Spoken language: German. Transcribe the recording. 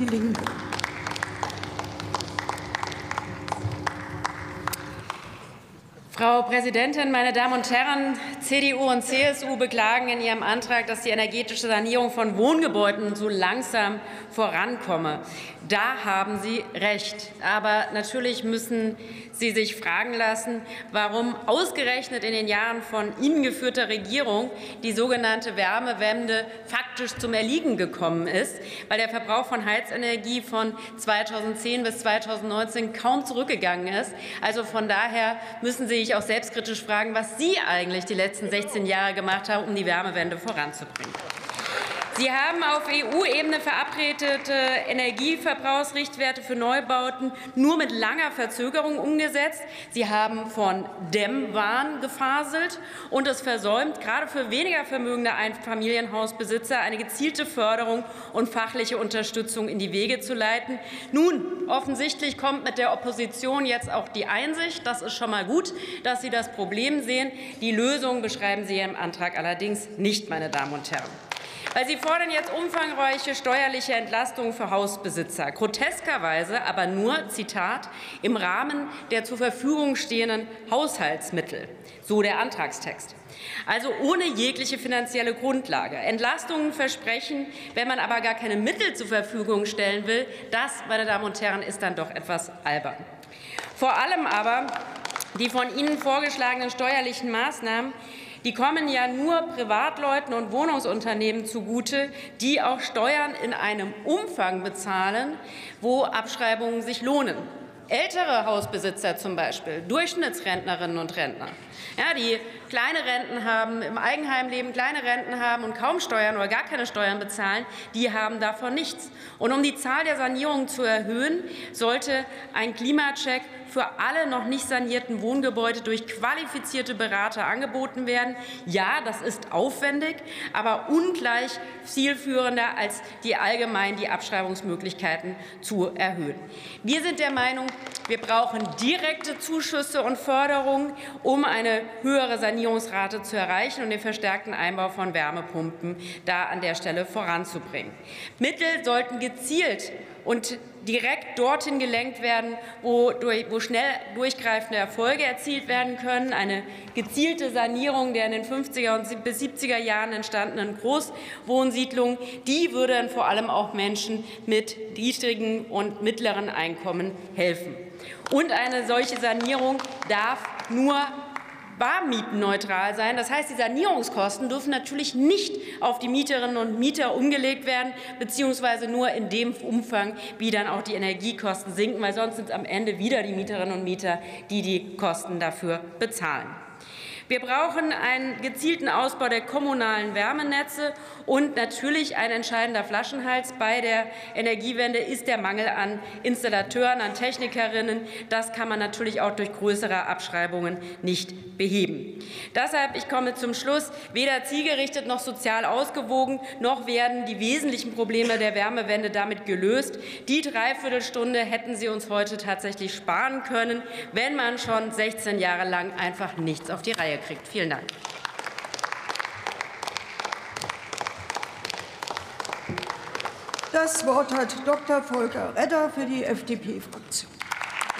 Die Frau Präsidentin, meine Damen und Herren! CDU und CSU beklagen in ihrem Antrag, dass die energetische Sanierung von Wohngebäuden so langsam vorankomme. Da haben Sie recht. Aber natürlich müssen Sie sich fragen lassen, warum ausgerechnet in den Jahren von Ihnen geführter Regierung die sogenannte Wärmewende faktisch zum Erliegen gekommen ist, weil der Verbrauch von Heizenergie von 2010 bis 2019 kaum zurückgegangen ist. Also von daher müssen Sie sich auch selbstkritisch fragen, was Sie eigentlich die letzten 16 Jahre gemacht haben, um die Wärmewende voranzubringen. Sie haben auf EU-Ebene verabredete Energieverbrauchsrichtwerte für Neubauten nur mit langer Verzögerung umgesetzt. Sie haben von Dämmwahn gefaselt und es versäumt, gerade für weniger vermögende Einfamilienhausbesitzer eine gezielte Förderung und fachliche Unterstützung in die Wege zu leiten. Nun, offensichtlich kommt mit der Opposition jetzt auch die Einsicht. Das ist schon mal gut, dass Sie das Problem sehen. Die Lösung beschreiben Sie im Antrag allerdings nicht, meine Damen und Herren. Weil Sie fordern jetzt umfangreiche steuerliche Entlastungen für Hausbesitzer, groteskerweise aber nur, Zitat, im Rahmen der zur Verfügung stehenden Haushaltsmittel, so der Antragstext. Also ohne jegliche finanzielle Grundlage. Entlastungen versprechen, wenn man aber gar keine Mittel zur Verfügung stellen will, das, meine Damen und Herren, ist dann doch etwas albern. Vor allem aber die von Ihnen vorgeschlagenen steuerlichen Maßnahmen die kommen ja nur Privatleuten und Wohnungsunternehmen zugute, die auch Steuern in einem Umfang bezahlen, wo Abschreibungen sich lohnen. Ältere Hausbesitzer zum Beispiel, Durchschnittsrentnerinnen und Rentner, ja, die kleine Renten haben, im Eigenheim leben, kleine Renten haben und kaum Steuern oder gar keine Steuern bezahlen, die haben davon nichts. Und um die Zahl der Sanierungen zu erhöhen, sollte ein Klimacheck für alle noch nicht sanierten Wohngebäude durch qualifizierte Berater angeboten werden. Ja, das ist aufwendig, aber ungleich zielführender als die allgemein die Abschreibungsmöglichkeiten zu erhöhen. Wir sind der Meinung, wir brauchen direkte Zuschüsse und Förderungen, um eine höhere Sanierungsrate zu erreichen und den verstärkten Einbau von Wärmepumpen da an der Stelle voranzubringen. Mittel sollten gezielt und direkt dorthin gelenkt werden, wo, durch, wo schnell durchgreifende Erfolge erzielt werden können. Eine gezielte Sanierung der in den 50er und bis 70er Jahren entstandenen Großwohnsiedlungen, die würde dann vor allem auch Menschen mit niedrigen und mittleren Einkommen helfen. Und eine solche Sanierung darf nur barmietenneutral sein. Das heißt, die Sanierungskosten dürfen natürlich nicht auf die Mieterinnen und Mieter umgelegt werden, beziehungsweise nur in dem Umfang, wie dann auch die Energiekosten sinken, weil sonst sind es am Ende wieder die Mieterinnen und Mieter, die die Kosten dafür bezahlen. Wir brauchen einen gezielten Ausbau der kommunalen Wärmenetze und natürlich ein entscheidender Flaschenhals bei der Energiewende ist der Mangel an Installateuren, an Technikerinnen. Das kann man natürlich auch durch größere Abschreibungen nicht beheben. Deshalb, ich komme zum Schluss, weder zielgerichtet noch sozial ausgewogen, noch werden die wesentlichen Probleme der Wärmewende damit gelöst. Die Dreiviertelstunde hätten Sie uns heute tatsächlich sparen können, wenn man schon 16 Jahre lang einfach nichts auf die Reihe kriegt. Vielen Dank. Das Wort hat Dr. Volker Redder für die FDP-Fraktion.